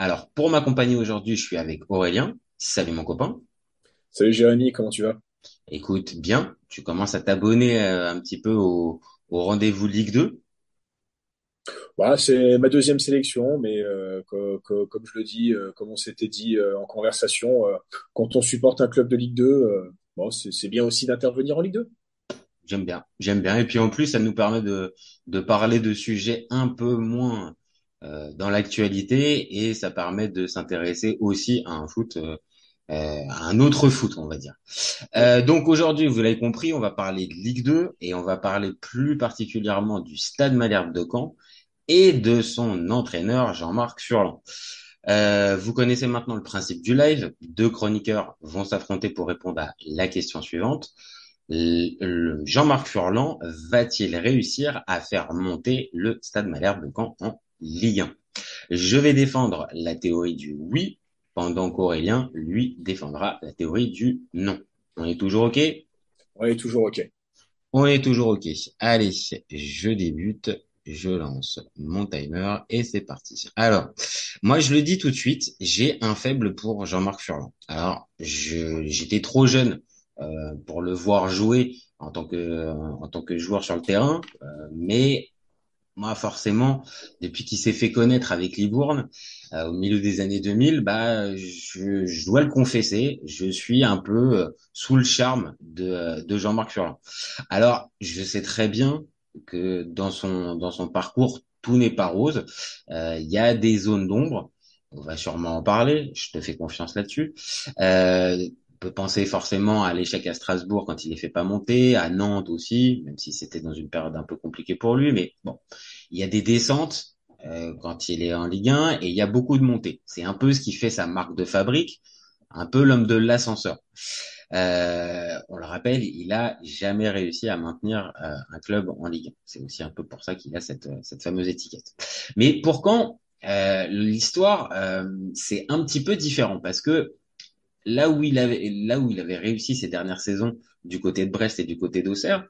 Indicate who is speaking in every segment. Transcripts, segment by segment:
Speaker 1: Alors, pour m'accompagner aujourd'hui, je suis avec Aurélien. Salut mon copain.
Speaker 2: Salut Jérémy, comment tu vas?
Speaker 1: Écoute, bien. Tu commences à t'abonner euh, un petit peu au, rendez-vous Ligue 2
Speaker 2: voilà, c'est ma deuxième sélection, mais euh, comme je le dis, euh, comme on s'était dit en conversation, quand on supporte un club de Ligue 2, bon, c'est bien aussi d'intervenir en Ligue 2.
Speaker 1: J'aime bien, j'aime bien. Et puis en plus, ça nous permet de, de parler de sujets un peu moins euh, dans l'actualité et ça permet de s'intéresser aussi à un foot, euh, euh, à un autre foot, on va dire. donc aujourd'hui, vous l'avez compris, on va parler de Ligue 2 et on va parler plus particulièrement du Stade Malherbe de Caen et de son entraîneur Jean-Marc Furlan. vous connaissez maintenant le principe du live. Deux chroniqueurs vont s'affronter pour répondre à la question suivante. Jean-Marc Furlan va-t-il réussir à faire monter le Stade Malherbe de Caen en Ligue 1. Je vais défendre la théorie du oui, pendant qu'Aurélien, lui, défendra la théorie du non. On est toujours OK?
Speaker 2: On est toujours OK.
Speaker 1: On est toujours OK. Allez, je débute, je lance mon timer et c'est parti. Alors, moi je le dis tout de suite, j'ai un faible pour Jean-Marc Furlan. Alors, j'étais trop jeune euh, pour le voir jouer en tant que en tant que joueur sur le terrain, euh, mais moi, forcément, depuis qu'il s'est fait connaître avec Libourne, euh, au milieu des années 2000, bah, je, dois le confesser, je suis un peu euh, sous le charme de, de Jean-Marc Furlan. Alors, je sais très bien que dans son dans son parcours, tout n'est pas rose. Euh, il y a des zones d'ombre. On va sûrement en parler. Je te fais confiance là-dessus. Peut penser forcément à l'échec à Strasbourg quand il est fait pas monter, à Nantes aussi, même si c'était dans une période un peu compliquée pour lui. Mais bon, il y a des descentes euh, quand il est en Ligue 1 et il y a beaucoup de montées. C'est un peu ce qui fait sa marque de fabrique, un peu l'homme de l'ascenseur. Euh, on le rappelle, il a jamais réussi à maintenir euh, un club en Ligue 1. C'est aussi un peu pour ça qu'il a cette, cette fameuse étiquette. Mais pour quand l'histoire, c'est un petit peu différent parce que là où il avait là où il avait réussi ces dernières saisons du côté de Brest et du côté d'Auxerre,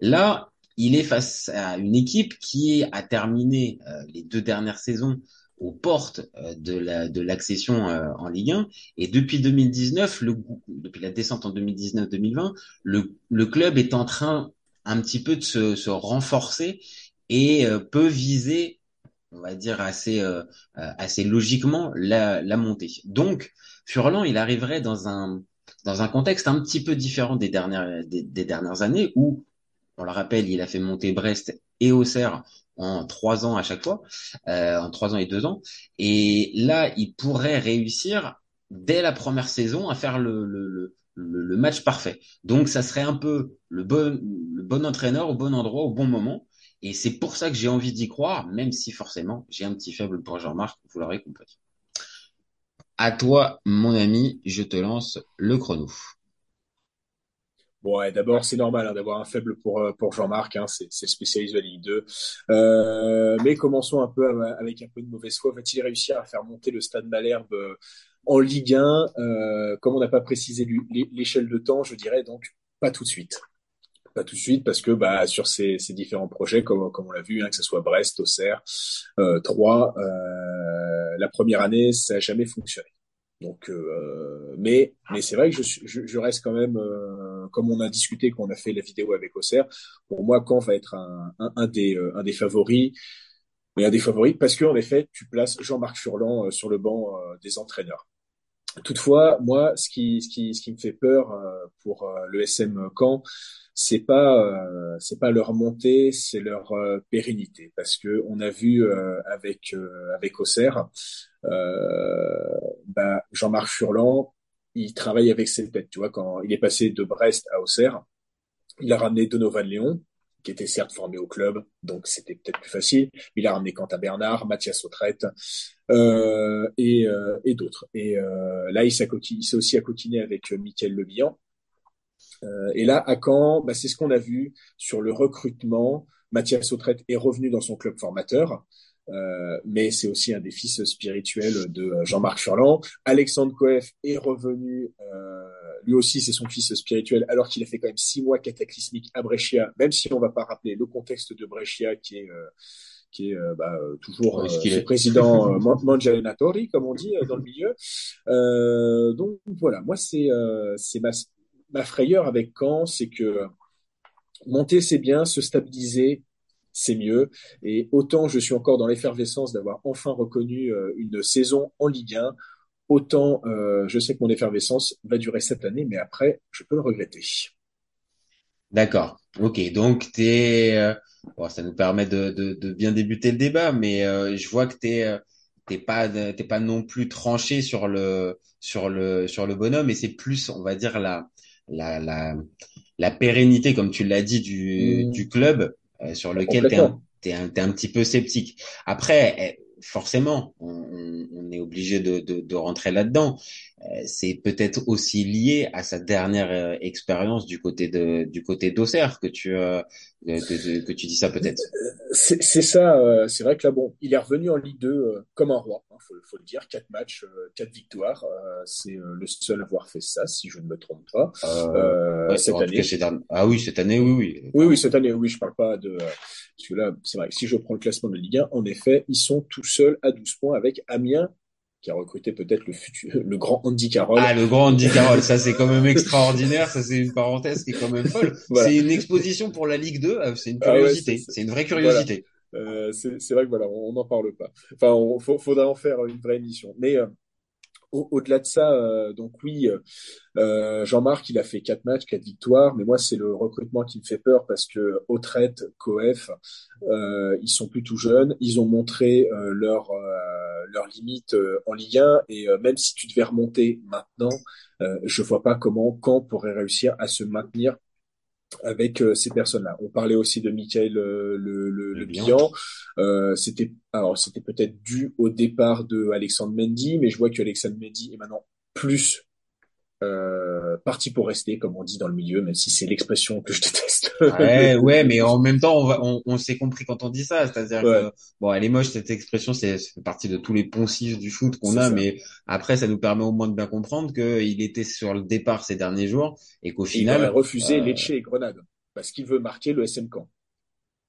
Speaker 1: là il est face à une équipe qui a terminé euh, les deux dernières saisons aux portes euh, de la de l'accession euh, en Ligue 1 et depuis 2019 le depuis la descente en 2019-2020 le le club est en train un petit peu de se, se renforcer et peut viser on va dire assez assez logiquement la, la montée. Donc Furlan, il arriverait dans un dans un contexte un petit peu différent des dernières des dernières années où on le rappelle, il a fait monter Brest et Auxerre en trois ans à chaque fois, euh, en trois ans et deux ans. Et là, il pourrait réussir dès la première saison à faire le, le, le, match parfait. Donc, ça serait un peu le bon, le bon entraîneur au bon endroit au bon moment. Et c'est pour ça que j'ai envie d'y croire, même si forcément j'ai un petit faible pour Jean-Marc, vous l'aurez compris. À toi, mon ami, je te lance le chrono.
Speaker 2: Bon, d'abord, c'est normal hein, d'avoir un faible pour, euh, pour Jean-Marc, hein, c'est spécialiste de la Ligue 2. Euh, mais commençons un peu avec un peu de mauvaise foi. Va-t-il réussir à faire monter le Stade Malherbe euh, en Ligue 1 euh, Comme on n'a pas précisé l'échelle de temps, je dirais donc pas tout de suite. Tout de suite parce que bah, sur ces, différents projets, comme, on l'a vu, hein, que ce soit Brest, Auxerre, euh, 3, euh, la première année, ça n'a jamais fonctionné. Donc, euh, mais c'est vrai que je, reste quand même, euh, comme on a discuté, qu'on a fait la vidéo avec Auxerre. Pour moi, Caen va être un, des un des favoris, mais un des favoris parce que en effet, tu places Jean-Marc Furlan sur le banc des entraîneurs. Toutefois, moi, ce qui ce qui ce qui me fait peur pour le SM Caen, c'est pas euh, c'est pas leur montée, c'est leur euh, pérennité. Parce que on a vu euh, avec avec Auxerre, bah, Jean-Marc Furlan, il travaille avec ses têtes, tu vois quand il est passé de Brest à Auxerre, il a ramené Donovan Léon qui était certes formé au club, donc c'était peut-être plus facile. Il a ramené Quentin Bernard, Mathias Autrette euh, et, euh, et d'autres. Et euh, là, il s'est aussi accoquiné avec Mickaël Lebihan. Euh, et là, à Caen, bah, c'est ce qu'on a vu sur le recrutement. Mathias Autrette est revenu dans son club formateur. Euh, mais c'est aussi un des fils spirituels de Jean-Marc Furlan. Alexandre Coef est revenu euh, lui aussi, c'est son fils spirituel, alors qu'il a fait quand même six mois cataclysmiques à Brescia, même si on va pas rappeler le contexte de Brescia qui est euh, qui est euh, bah, toujours euh, président euh, Mangialenatori, comme on dit dans le milieu. donc voilà, moi c'est c'est ma, ma frayeur avec Caen, c'est que monter c'est bien, se stabiliser c'est mieux. Et autant je suis encore dans l'effervescence d'avoir enfin reconnu une saison en Ligue 1, autant euh, je sais que mon effervescence va durer cette année, mais après, je peux le regretter.
Speaker 1: D'accord. Ok. Donc t'es, euh, bon, ça nous permet de, de, de, bien débuter le débat, mais euh, je vois que t'es euh, t'es pas t'es pas non plus tranché sur le sur le sur le bonhomme, et c'est plus, on va dire la la la, la pérennité, comme tu l'as dit, du mmh. du club euh, sur lequel t'es un, t'es un, un petit peu sceptique. Après eh, forcément, on, est obligé de rentrer là-dedans. Euh, c'est peut-être aussi lié à sa dernière euh, expérience du côté de du côté d'Auxerre que tu euh, que, que, tu dis ça peut-être.
Speaker 2: C'est ça, c'est vrai que là bon, il est revenu en Ligue 2 comme un roi, hein, faut, faut, le dire, quatre matchs, quatre victoires, c'est le seul à avoir fait ça si je ne me trompe pas.
Speaker 1: cette année. ah oui, cette année, oui, oui.
Speaker 2: Oui, oui, cette année, oui, je parle pas de parce que là, c'est vrai que si je prends le classement de Ligue 1, en effet, ils sont tout seuls à 12 points avec Amiens qui a recruté peut-être le futur, le grand Andy Carroll.
Speaker 1: Ah, le grand Andy Carroll, ça c'est quand même extraordinaire, ça c'est une parenthèse qui est quand même folle. C'est une exposition pour la Ligue 2, euh, c'est une ah curiosité, c'est une vraie curiosité.
Speaker 2: Euh, c'est vrai que voilà, on n'en parle pas. Enfin, il faudra en faire une vraie émission. Mais euh, au-delà de ça, euh, donc oui, Jean-Marc, il a fait quatre matchs, quatre victoires, mais moi c'est le recrutement qui me fait peur parce que Autrette, Coef, euh, ils sont plus tout jeunes, ils ont montré leur leurs limites en Ligue 1 et même si tu devais remonter maintenant, je vois pas comment Caen pourrait réussir à se maintenir avec euh, ces personnes-là. On parlait aussi de Michael euh, le, le. Euh, c'était alors c'était peut-être dû au départ de Alexandre Mendy, mais je vois que Alexandre Mendy est maintenant plus euh, parti pour rester, comme on dit dans le milieu, même si c'est l'expression que je déteste.
Speaker 1: ouais, ouais, mais en même temps, on, on, s'est compris quand on dit ça, c'est-à-dire que bon, elle est moche cette expression, c'est fait partie de tous les poncifs du foot qu'on a, mais après, ça nous permet au moins de bien comprendre qu'il était sur le départ ces derniers jours et qu'au final, il
Speaker 2: a refusé euh... Lecce et Grenade parce qu'il veut marquer le SM Camp.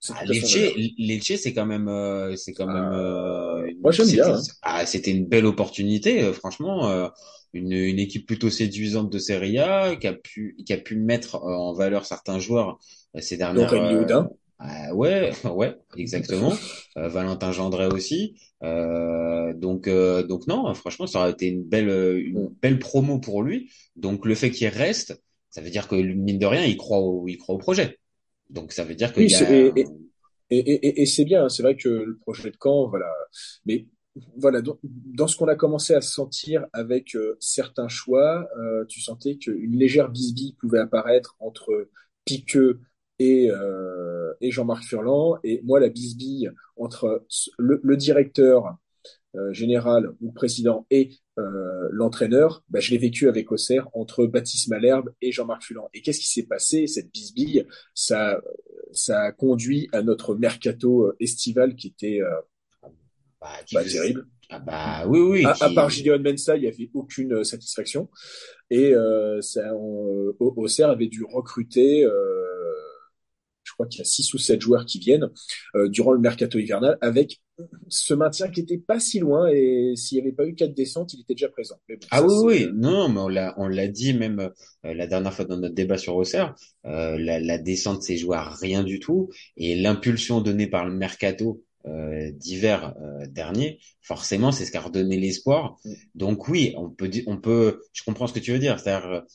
Speaker 1: Ah, Lecce, c'est quand même, euh, c'est quand même.
Speaker 2: Euh, moi j'aime bien. Hein.
Speaker 1: Ah, c'était une belle opportunité, euh, franchement une, une, équipe plutôt séduisante de Serie A qui a pu qui a pu mettre euh, en valeur certains joueurs euh, ces dernières.
Speaker 2: Donc, euh,
Speaker 1: euh, ouais, ouais, exactement. Valentin Gendré aussi. Euh, donc, donc non, franchement, ça aurait été une belle, une belle promo pour lui. Donc, le fait qu'il reste, ça veut dire que mine de rien, il croit au, il croit au projet. Donc, ça veut dire que.
Speaker 2: Oui, a... et, et, et, et c'est bien. C'est vrai que le projet de camp, voilà. Mais voilà, dans, ce qu'on a commencé à sentir avec euh, certains choix, euh, tu sentais qu'une légère bisbille pouvait apparaître entre Piqueux et, euh, Jean-Marc Furlan. Et moi, la bisbille entre le, directeur général ou président et l'entraîneur, bah, je l'ai vécu avec Auxerre entre Baptiste Malherbe et Jean-Marc Furlan. Et qu'est-ce qui s'est passé? Cette bisbille, ça a conduit à notre mercato estival qui était bah, bah terrible.
Speaker 1: Ah bah oui, oui.
Speaker 2: À, part Gideon Mensa, il n'y avait aucune euh, satisfaction. Et euh, ça, on, euh, avait dû recruter, euh, je crois qu'il y a six ou sept joueurs qui viennent euh, durant le mercato hivernal, avec ce maintien qui était pas si loin. Et s'il n'y avait pas eu quatre descentes, il était déjà présent.
Speaker 1: ah oui, oui, non, mais on l'a, on l'a dit même la dernière fois dans notre débat sur Auxerre, la, la descente c'est joué à rien du tout, et l'impulsion donnée par le mercato euh, d'hiver euh, dernier, forcément, c'est ce qui a redonné l'espoir. Mm. Donc oui, on peut, on peut, je comprends ce que tu veux dire, c'est-à-dire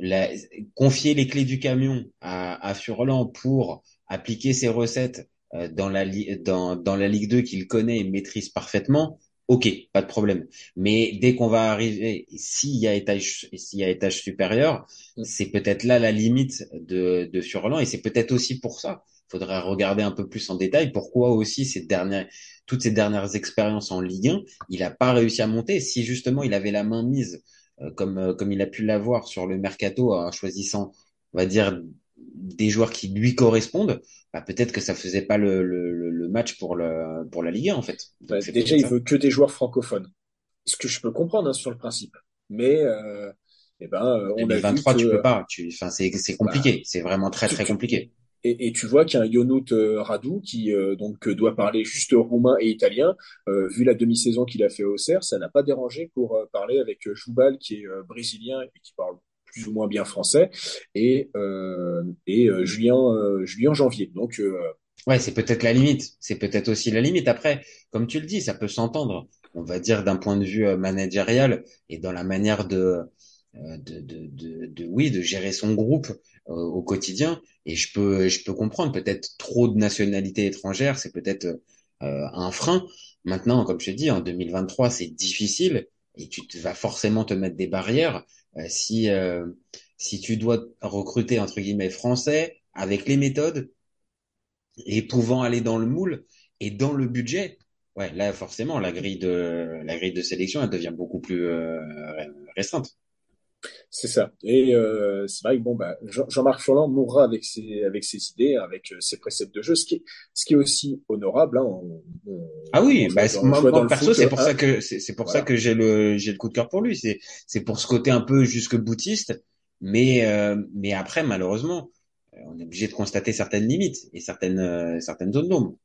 Speaker 1: euh, confier les clés du camion à, à Furlan pour appliquer ses recettes dans la dans, dans la Ligue 2 qu'il connaît et maîtrise parfaitement. Ok, pas de problème. Mais dès qu'on va arriver, s'il y a étage, s'il y a étage supérieur, mm. c'est peut-être là la limite de, de Furlan et c'est peut-être aussi pour ça faudrait regarder un peu plus en détail pourquoi aussi ces dernières, toutes ces dernières expériences en Ligue 1, il n'a pas réussi à monter. Si justement il avait la main mise, euh, comme, euh, comme il a pu l'avoir sur le mercato en choisissant, on va dire, des joueurs qui lui correspondent, bah, peut-être que ça faisait pas le, le, le match pour, le, pour la Ligue 1 en fait.
Speaker 2: Bah, déjà, il veut que des joueurs francophones. Ce que je peux comprendre hein, sur le principe. Mais euh, eh ben, euh, on
Speaker 1: 2023, tu peux pas. Tu, enfin, c'est c'est compliqué. Bah, c'est vraiment très très compliqué.
Speaker 2: Et, et, tu vois qu'il y a un Yonut euh, Radou qui euh, donc doit parler juste roumain et italien. vu la demi-saison qu'il a fait au Auxerre, ça n'a pas dérangé pour parler avec Joubal qui est brésilien et qui parle plus ou moins bien français et et Julien Julien Janvier. Donc
Speaker 1: ouais, c'est peut-être la limite. C'est peut-être aussi la limite. Après, comme tu le dis, ça peut s'entendre. On va dire d'un point de vue managérial et dans la manière de euh, de, de, de, de, oui, de gérer son groupe euh, au quotidien. Et je peux, je peux comprendre peut-être trop de nationalités étrangères, c'est peut-être euh, un frein. Maintenant, comme je te dis, en 2023, c'est difficile et tu vas forcément te mettre des barrières si si tu dois recruter entre guillemets français avec les méthodes et pouvant aller dans le moule et dans le budget. Ouais, là forcément la grille de la grille de sélection elle devient beaucoup plus restreinte.
Speaker 2: C'est ça. Et euh, c'est vrai que bon, bah, Jean-Marc Furlan mourra avec ses avec ses idées, avec euh, ses préceptes de jeu, ce qui est ce qui est aussi honorable. Hein,
Speaker 1: ah oui, bah, moi, perso, c'est pour ça que c'est pour ça que j'ai le j'ai le coup de cœur pour lui. C'est c'est pour ce côté un peu jusque boutiste, mais euh, mais après malheureusement, on est obligé de constater certaines limites et certaines certaines zones d'ombre.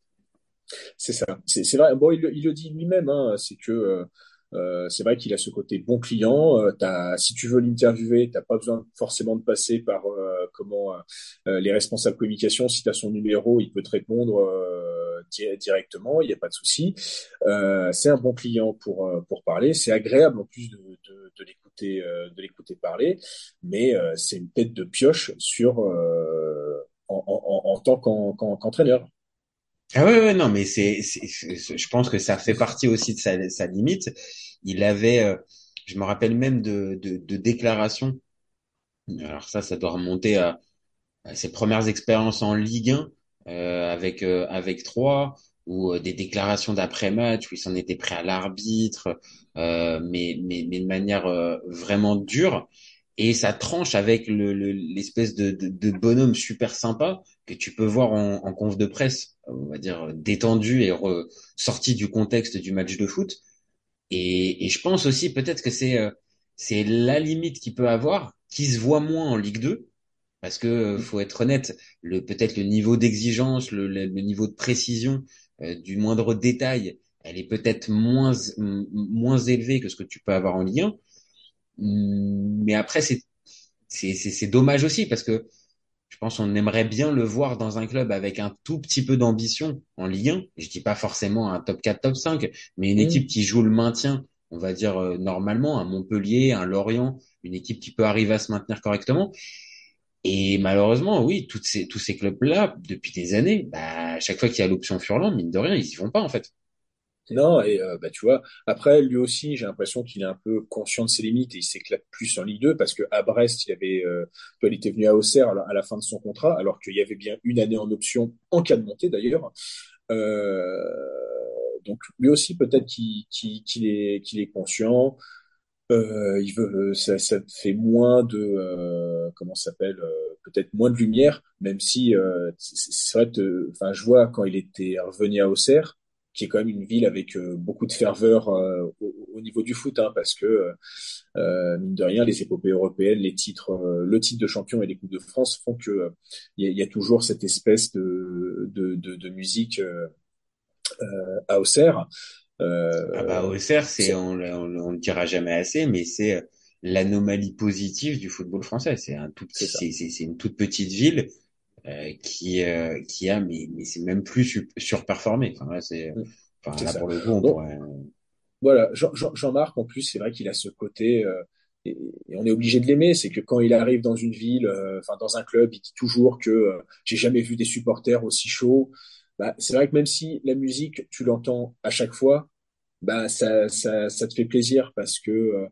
Speaker 2: C'est ça. C'est vrai. Bon, il, il le dit lui-même. Hein, c'est que euh, c'est vrai qu'il a ce côté bon client. Euh, si tu veux l'interviewer, t'as pas besoin forcément de passer par euh, comment les responsables communication. Si tu as son numéro, il peut te répondre directement. Il n'y a pas de souci. c'est un bon client pour pour parler. C'est agréable en plus de, de, de l'écouter de l'écouter parler, mais c'est une tête de pioche sur en, en, en, tant qu'entraîneur.
Speaker 1: Ah ouais, ouais, non, mais c'est, je pense que ça fait partie aussi de sa, limite. Il avait, euh, je me rappelle même de, de, de, déclarations. Alors ça, ça doit remonter à, ses premières expériences en Ligue 1 euh, avec euh, avec ou euh, des déclarations d'après-match où il s'en était pris à l'arbitre, mais, mais mais de manière vraiment dure et ça tranche avec l'espèce le, de, de, de, bonhomme super sympa que tu peux voir en, en conf de presse, on va dire détendu et sorti du contexte du match de foot. Et, et je pense aussi peut-être que c'est euh, c'est la limite qu'il peut avoir, qui se voit moins en Ligue 2, parce que euh, faut être honnête, le peut-être le niveau d'exigence, le, le, niveau de précision euh, du moindre détail, elle est peut-être moins moins élevée que ce que tu peux avoir en Ligue 1 mais après, c'est c'est dommage aussi parce que je pense qu'on aimerait bien le voir dans un club avec un tout petit peu d'ambition en Ligue 1. Je dis pas forcément un top 4, top 5, mais une mm. équipe qui joue le maintien, on va dire euh, normalement, un Montpellier, un Lorient, une équipe qui peut arriver à se maintenir correctement. Et malheureusement, oui, toutes ces, tous ces clubs-là, depuis des années, bah, à chaque fois qu'il y a l'option Furlan, mine de rien, ils y vont pas en fait.
Speaker 2: Non, et euh, bah, tu vois, après, lui aussi, j'ai l'impression qu'il est un peu conscient de ses limites et il s'éclate plus en Ligue 2 parce que à Brest, il avait, euh, il était venu à Auxerre à la, fin de son contrat, alors qu'il y avait bien une année en option, en cas de montée d'ailleurs. Euh, donc lui aussi, peut-être qu'il qu'il est, qu'il est conscient. Euh, il veut, ça, ça fait moins de, euh, comment s'appelle, peut-être moins de lumière, même si c'est vrai, enfin, je vois quand il était revenu à Auxerre qui est quand même une ville avec euh, beaucoup de ferveur euh, au, niveau du foot, hein, parce que euh, mine de rien, les épopées européennes, les titres, le titre de champion et les coupes de France font que il y, y, a toujours cette espèce de de, de, de musique à Auxerre.
Speaker 1: ah bah Auxerre, c'est on, on, le dira jamais assez, mais c'est l'anomalie positive du football français. C'est un tout, c'est une toute petite ville euh, qui euh, qui a mais mais c'est même plus surperformé. Enfin là c'est mm. enfin là pour le coup on pourrait...
Speaker 2: Voilà, Jean-Marc en plus c'est vrai qu'il a ce côté euh, et, on est obligé de l'aimer, c'est que quand il arrive dans une ville, enfin dans un club, il dit toujours que j'ai jamais vu des supporters aussi chauds. Bah, c'est vrai que même si la musique, tu l'entends à chaque fois, bah ça, ça, ça te fait plaisir parce que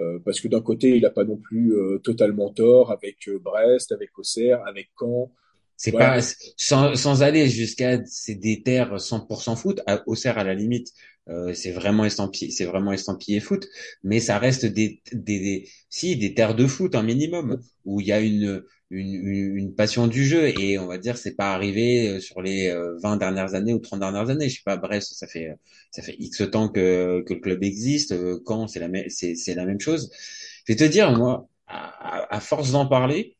Speaker 2: euh, parce que d'un côté, il n'a pas non plus totalement tort avec Brest, avec Auxerre, avec Caen,
Speaker 1: C'est
Speaker 2: Ouais.
Speaker 1: pas sans, sans aller jusqu'à c'est des terres 100% foot. À, Auxerre à la limite, euh, c'est vraiment estampillé, c'est vraiment estampillé foot, mais ça reste des, des, des si des terres de foot un minimum où il y a une une, une une passion du jeu et on va dire c'est pas arrivé euh, sur les euh, 20 dernières années ou 30 dernières années. Je sais pas, Brest, ça fait ça fait X temps que que le club existe. Euh, Quand c'est la même c'est c'est la même chose. Je vais te dire moi, à à force d'en parler.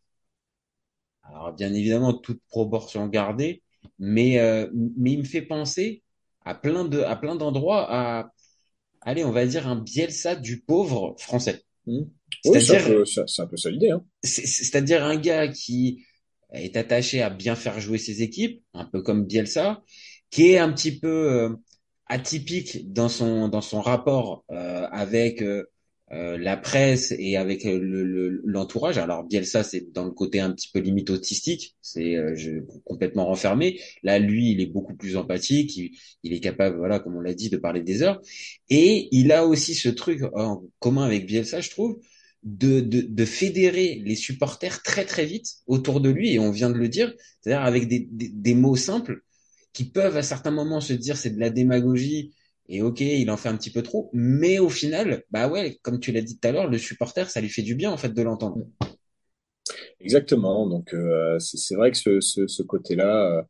Speaker 1: Alors, bien évidemment, toute proportion gardée, mais, euh, mais il me fait penser à plein de, à plein d'endroits à, allez, on va dire un Bielsa du pauvre français.
Speaker 2: Hmm. Oui, c'est un
Speaker 1: C'est-à-dire,
Speaker 2: peu, c'est un peu ça l'idée, hein.
Speaker 1: c'est- c'est-à-dire un gars qui est attaché à bien faire jouer ses équipes, un peu comme Bielsa, qui est un petit peu euh, atypique dans son dans son rapport euh, avec euh, euh, la presse et avec euh, le- le- l'entourage. Alors Bielsa, c'est dans le côté un petit peu limite autistique, c'est euh, complètement renfermé. Là, lui, il est beaucoup plus empathique, il, il est capable, voilà, comme on l'a dit, de parler des heures. Et il a aussi ce truc en commun avec Bielsa, je trouve de, de, de fédérer les supporters très très vite autour de lui, et on vient de le dire, c'est-à-dire avec des, des, des mots simples qui peuvent à certains moments se dire c'est de la démagogie, et ok, il en fait un petit peu trop, mais au final, bah ouais, comme tu l'as dit tout à l'heure, le supporter, ça lui fait du bien en fait de l'entendre.
Speaker 2: Exactement. Donc, euh, c'est vrai que ce, ce, ce côté-là, euh,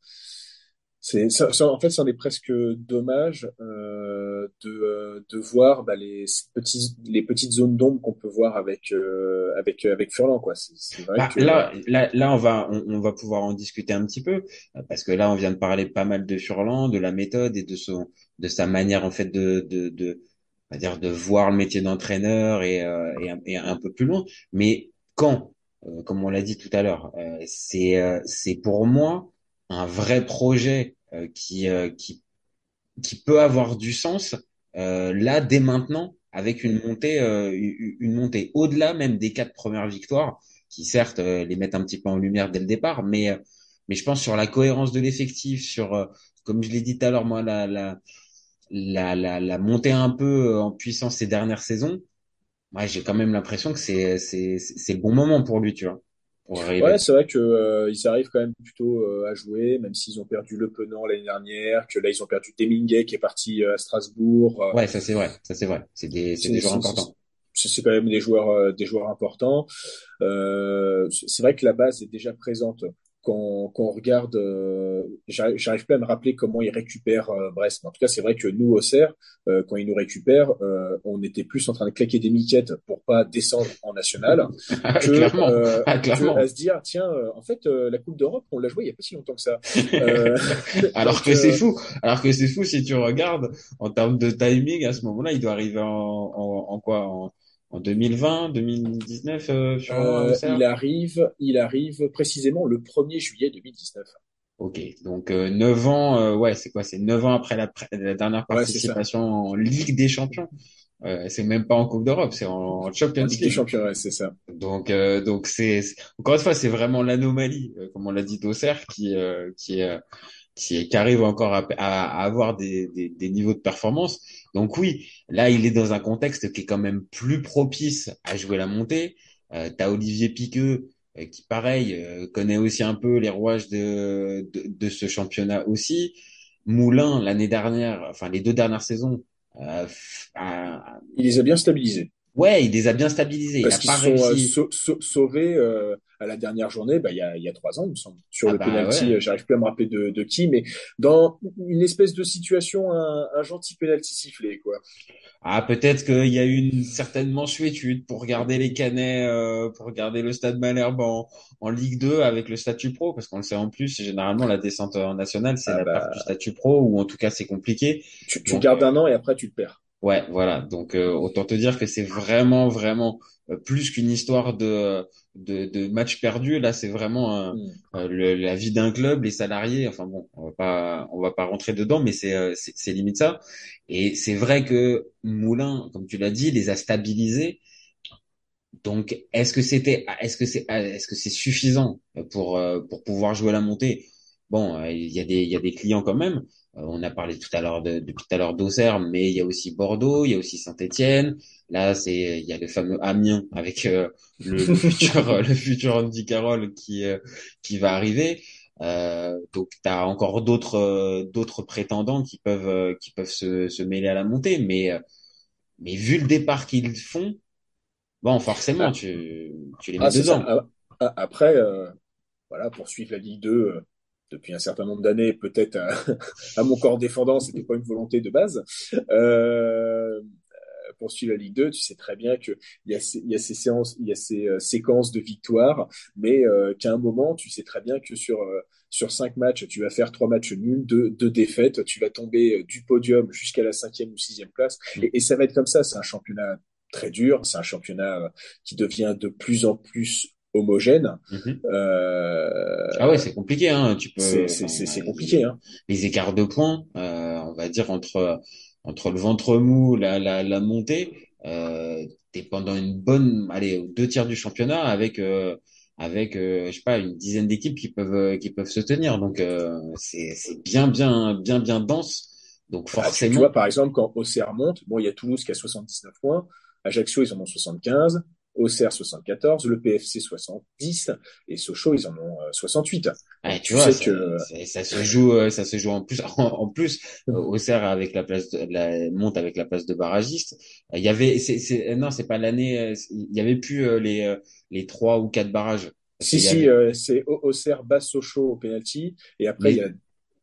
Speaker 2: c'est, ça, ça- en fait, c'en est presque dommage euh, de, euh, de voir bah, les ces petits, les petites zones d'ombre qu'on peut voir avec euh, avec avec Furlan, quoi. C'est c'est vrai
Speaker 1: Bah,
Speaker 2: que
Speaker 1: là, là, là, on va, on, on va pouvoir en discuter un petit peu euh, parce que là, on vient de parler pas mal de Furlan, de la méthode et de son, de sa manière en fait de, de, de, on va dire de voir le métier d'entraîneur et, euh, et, un, et un peu plus loin. Mais quand, euh, comme on l'a dit tout à l'heure, euh, c'est, euh, c'est pour moi un vrai projet euh, qui, euh, qui qui peut avoir du sens euh, là dès maintenant avec une montée une montée au-delà même des quatre premières victoires qui certes les mettent un petit peu en lumière dès le départ mais mais je pense sur la cohérence de l'effectif sur comme je l'ai dit tout à l'heure moi la la la la, la montée un peu en puissance ces dernières saisons moi j'ai quand même l'impression que c'est c'est c'est le bon moment pour lui tu vois pour
Speaker 2: Ouais, c'est vrai que euh, ils arrivent quand même plutôt euh, à jouer, même s'ils ont perdu Le Penant l'année dernière, que là ils ont perdu Deminguet qui est parti euh, à Strasbourg. Euh,
Speaker 1: ouais ça c'est vrai ça c'est vrai c'est des des joueurs importants
Speaker 2: c'est- c'est quand même des joueurs euh, des joueurs importants. Euh, c'est c'est vrai que la base est déjà présente. Quand, quand on regarde, euh, j'arrive plus à me rappeler comment ils récupèrent euh, Brest. Mais en tout cas, c'est vrai que nous, au Cerf, euh, quand ils nous récupèrent, euh, on était plus en train de claquer des miquettes pour pas descendre en national que,
Speaker 1: clairement
Speaker 2: euh,
Speaker 1: Ah,
Speaker 2: que
Speaker 1: clairement
Speaker 2: à se dire tiens euh, en fait euh, la Coupe d'Europe on l'a joué il y a pas si longtemps que ça euh,
Speaker 1: Alors
Speaker 2: donc,
Speaker 1: que c'est fou. Alors que c'est fou si tu regardes en termes de timing à ce moment-là, il doit arriver en, en, en quoi? En, en 2020, 2019 euh, sur
Speaker 2: euh,
Speaker 1: Auxerre
Speaker 2: il arrive il arrive précisément le 1er juillet 2019
Speaker 1: Ok, donc euh, 9 ans, euh, ouais, c'est quoi? C'est 9 ans après la, la dernière
Speaker 2: ouais
Speaker 1: participation en Ligue des Champions. Euh, c'est même pas en Coupe d'Europe, c'est en Champions
Speaker 2: en Ligue des
Speaker 1: League.
Speaker 2: Champions ouais, c'est ça
Speaker 1: Donc, euh, donc c'est encore une fois, c'est vraiment l'anomalie, euh, comme on l'a dit d'Auxerre, qui euh, qui euh, qui, qui arrive encore à, à, à avoir des, des, des niveaux de performance. Donc oui, là, il est dans un contexte qui est quand même plus propice à jouer la montée. Euh, t'as Olivier Piqueux euh, qui, pareil, euh, connaît aussi un peu les rouages de, de, de ce championnat aussi. Moulin, l'année dernière, enfin les deux dernières saisons, euh,
Speaker 2: il les a bien stabilisés
Speaker 1: ouais, il les a bien stabilisés. Il
Speaker 2: parce
Speaker 1: a
Speaker 2: qu'ils sont euh, sauvés euh, à la dernière journée bah il y a il y a trois ans il me semble sur
Speaker 1: Ah
Speaker 2: le
Speaker 1: bah
Speaker 2: penalty
Speaker 1: ouais.
Speaker 2: euh, j'arrive plus à me rappeler de, de qui mais dans une espèce de situation un, un gentil penalty sifflé quoi
Speaker 1: Ah, peut-être qu'il y a eu une certaine mensuétude pour garder les Canets, euh, pour garder le Stade Malherbe en, en Ligue 2 avec le statut pro, parce qu'on le sait en plus, généralement la descente en nationale, c'est
Speaker 2: ah
Speaker 1: la
Speaker 2: bah
Speaker 1: perte du statut pro, ou en tout cas c'est compliqué.
Speaker 2: tu, tu
Speaker 1: Donc,
Speaker 2: gardes un an et après tu le perds
Speaker 1: ouais, voilà. Donc euh, autant te dire que c'est vraiment, vraiment euh, plus qu'une histoire de, de, de match perdu. Là, c'est vraiment un-
Speaker 2: Hmm.
Speaker 1: euh, le- la vie d'un club, les salariés. Enfin bon, on va pas, on va pas rentrer dedans, mais c'est, euh, c'est, c'est limite ça. Et c'est vrai que Moulin, comme tu l'as dit, les a stabilisés. Donc, est-ce que c'était, est-ce que c'est, est-ce que c'est suffisant pour euh, pour pouvoir jouer la montée? Bon, euh, il y a des il y a des clients quand même. Euh, on a parlé tout à l'heure de depuis tout à l'heure d'Auxerre, mais il y a aussi Bordeaux, il y a aussi Saint-Étienne. Là, c'est il y a le fameux Amiens avec euh, le, le futur le futur Andy Carroll qui euh, qui va arriver. Euh, donc tu as encore d'autres euh, d'autres prétendants qui peuvent euh, qui peuvent se, se mêler à la montée, mais mais vu le départ qu'ils font, bon forcément ah. tu tu les mets ah, dedans.
Speaker 2: Ah, ah, après voilà pour suivre la Ligue 2 depuis un certain nombre d'années, peut-être à, à, mon corps défendant, c'était pas une volonté de base. Euh, pour suivre la Ligue 2, tu sais très bien qu'il y a ces, il y a ces séances, il y a ces euh, séquences de victoires, mais euh, qu'à un moment, tu sais très bien que sur euh, sur cinq matchs, tu vas faire trois matchs nuls, deux, deux défaites, tu vas tomber du podium jusqu'à la cinquième ou sixième place, mm. et, et ça va être comme ça. C'est un championnat très dur, c'est un championnat qui devient de plus en plus homogène.
Speaker 1: Mm-hmm. Euh, ah ouais, c'est compliqué. Hein. Tu
Speaker 2: peux. C'est compliqué. Hein.
Speaker 1: Les écarts de points, euh, on va dire entre entre le ventre mou, la, la, la montée, euh, t'es pendant une bonne, allez, deux tiers du championnat avec euh, avec euh, je sais pas une dizaine d'équipes qui peuvent euh, qui peuvent se tenir. Donc euh, c'est c'est bien bien bien bien dense. Donc forcément. Ah,
Speaker 2: tu, vois par exemple quand Auxerre monte, bon il y a Toulouse qui a 79 points, Ajaccio ils en ont 75, Auxerre 74, le PFC 70 et Sochaux ils en ont 68.
Speaker 1: Euh, tu, vois, ça, que ça se joue, euh, ça se joue en plus. En, plus, euh, Auxerre avec la place, de, la monte avec la place de barragiste. Il y avait, c'est, non, c'est pas l'année. Il y avait plus les les trois ou quatre barrages.
Speaker 2: Si si, c'est Auxerre basse Sochaux au penalty et après il y a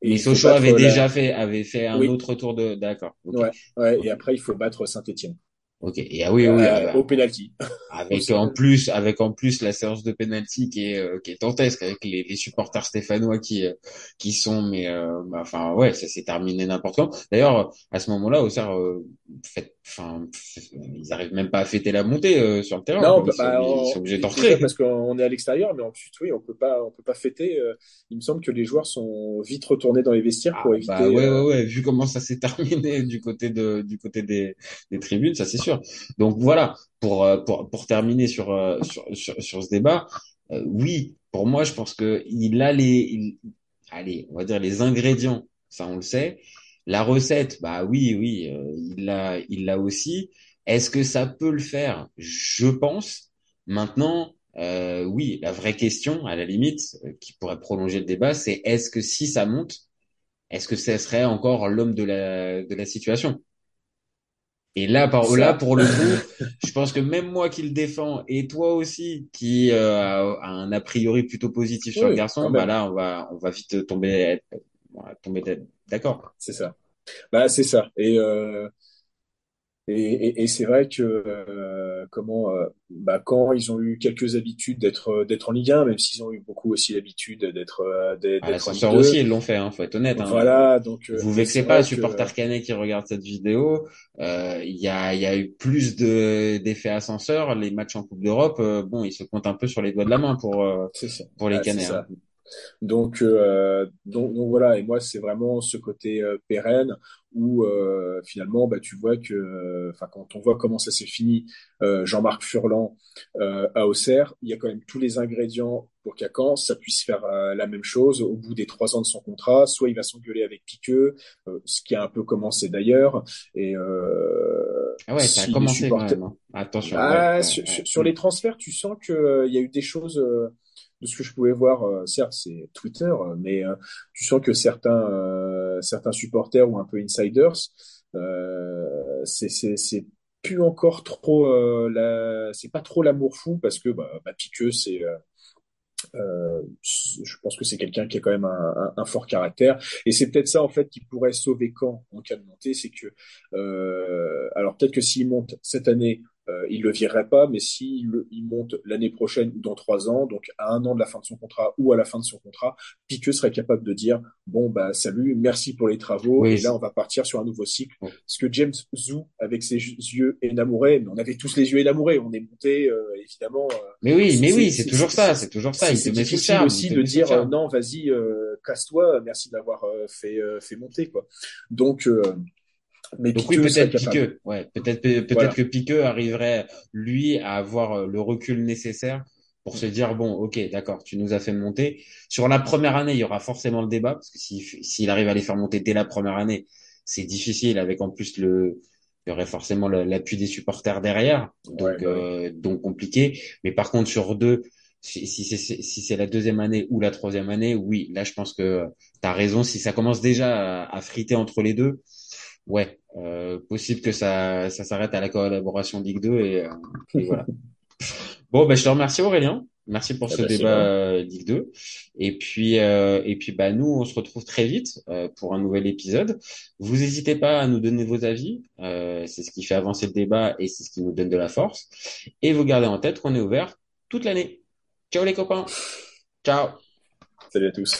Speaker 1: et Sochaux avait déjà fait, avait fait un autre tour de, d'accord.
Speaker 2: Ouais, ouais, et après il faut battre Saint-Étienne.
Speaker 1: Ok. Et ah oui, oui.
Speaker 2: Euh, au penalty.
Speaker 1: Avec en plus, avec en plus la séance de penalty qui est euh, qui est dantesque avec les, les supporters stéphanois qui euh, qui sont mais bah, enfin ouais, ça s'est terminé n'importe quand. D'ailleurs, à ce moment-là, Auxerre fait enfin ils arrivent même pas à fêter la montée sur le terrain.
Speaker 2: Non, ils, bah, sont, obligés d'entrer parce qu'on est à l'extérieur, mais ensuite oui, on peut pas on peut pas fêter. il me semble que les joueurs sont vite retournés dans les vestiaires pour ah, éviter.
Speaker 1: Bah, ouais, ouais, ouais. Vu comment ça s'est terminé du côté de du côté des des tribunes, ça c'est sûr. Donc voilà, pour, euh, pour, pour terminer sur, euh, sur, sur, sur ce débat, euh, oui, pour moi, je pense que il a les, il, allez, on va dire les ingrédients, ça on le sait. La recette, bah oui, oui, il l'a, il l'a aussi. Est-ce que ça peut le faire? Je pense. Maintenant, euh, oui, la vraie question, à la limite, qui pourrait prolonger le débat, c'est est-ce que si ça monte, est-ce que ce serait encore l'homme de la, de la situation? Et là, par, là, pour le coup, je pense que même moi qui le défends et toi aussi qui euh, a, un a priori plutôt positif sur le garçon, bah là, on va, on va vite tomber, tomber d'accord.
Speaker 2: C'est ça. Bah c'est ça. Et euh, et, et, c'est vrai que euh, comment euh, bah, quand ils ont eu quelques habitudes d'être euh, d'être en Ligue 1, même s'ils ont eu beaucoup aussi l'habitude d'être d'être
Speaker 1: ah, l'ascenseur aussi ils l'ont fait, hein, faut être honnête. Hein.
Speaker 2: Voilà, donc
Speaker 1: vous vexez pas, supporter canet qui regarde cette vidéo. Il y a il y a eu plus de d'effets ascenseur. Les matchs en Coupe d'Europe, bon, ils se comptent un peu sur les doigts de la main pour pour les ah, Canets.
Speaker 2: Donc, euh, donc, donc, voilà, et moi c'est vraiment ce côté euh, pérenne où euh, finalement bah, tu vois que, enfin quand on voit comment ça s'est fini, Jean-Marc Furlan à Auxerre, il y a quand même tous les ingrédients pour qu'à Caen ça puisse faire la même chose au bout des trois ans de son contrat. Soit il va s'engueuler avec Piqueux, ce qui a un peu commencé d'ailleurs, et
Speaker 1: ah ouais, ça a commencé quand même. Hein. Attention.
Speaker 2: Ah, sur, sur, les transferts, tu sens que il y a eu des choses de ce que je pouvais voir, euh, certes c'est Twitter, euh, mais euh, tu sens que certains certains supporters ou un peu insiders, c'est plus encore trop la, c'est pas trop l'amour fou parce que bah, bah Piqueux c'est euh, je pense que c'est quelqu'un qui a quand même un, un, un fort caractère. Et c'est peut-être ça en fait qui pourrait sauver Caen en cas de montée c'est que euh, alors peut-être que s'il monte cette année euh, il le virerait pas, mais s'il il monte l'année prochaine ou dans trois ans, donc à un an de la fin de son contrat ou à la fin de son contrat, Piqueux serait capable de dire bon bah salut, merci pour les travaux, et là on va partir sur un nouveau cycle. Ce que James Zou, avec ses yeux énamourés, mais on avait tous les yeux énamourés, on est monté euh, évidemment. Euh,
Speaker 1: mais oui, mais oui, c'est toujours ça, c'est toujours ça.
Speaker 2: C'est difficile aussi de dire non, vas-y, casse-toi, merci d'avoir fait fait monter quoi. Donc
Speaker 1: mais Donc oui, peut-être Piqueux. Ouais, peut-être peut-être que Piqueux arriverait lui à avoir euh, le recul nécessaire pour se dire bon, ok, d'accord, tu nous as fait monter. Sur la première année, il y aura forcément le débat parce que s'il arrive à les faire monter dès la première année, c'est difficile avec en plus le il y aurait forcément l'appui des supporters derrière, donc bah euh, donc compliqué. Mais par contre sur deux, si, si c'est si c'est la deuxième année ou la troisième année, oui, là je pense que tu as raison. Si ça commence déjà à, à friter entre les deux, ouais, euh, possible que ça ça s'arrête à la collaboration Ligue 2 et, euh, et voilà. Bon, ben je te remercie Aurélien. Merci pour
Speaker 2: Ah
Speaker 1: ce
Speaker 2: bah, c'est
Speaker 1: débat euh, Ligue 2. Et puis, euh, et puis bah, nous, on se retrouve très vite euh, pour un nouvel épisode. Vous n'hésitez pas à nous donner vos avis. Euh, c'est ce qui fait avancer le débat et c'est ce qui nous donne de la force. Et vous gardez en tête qu'on est ouvert toute l'année. Ciao les copains. Ciao.
Speaker 2: Salut à tous.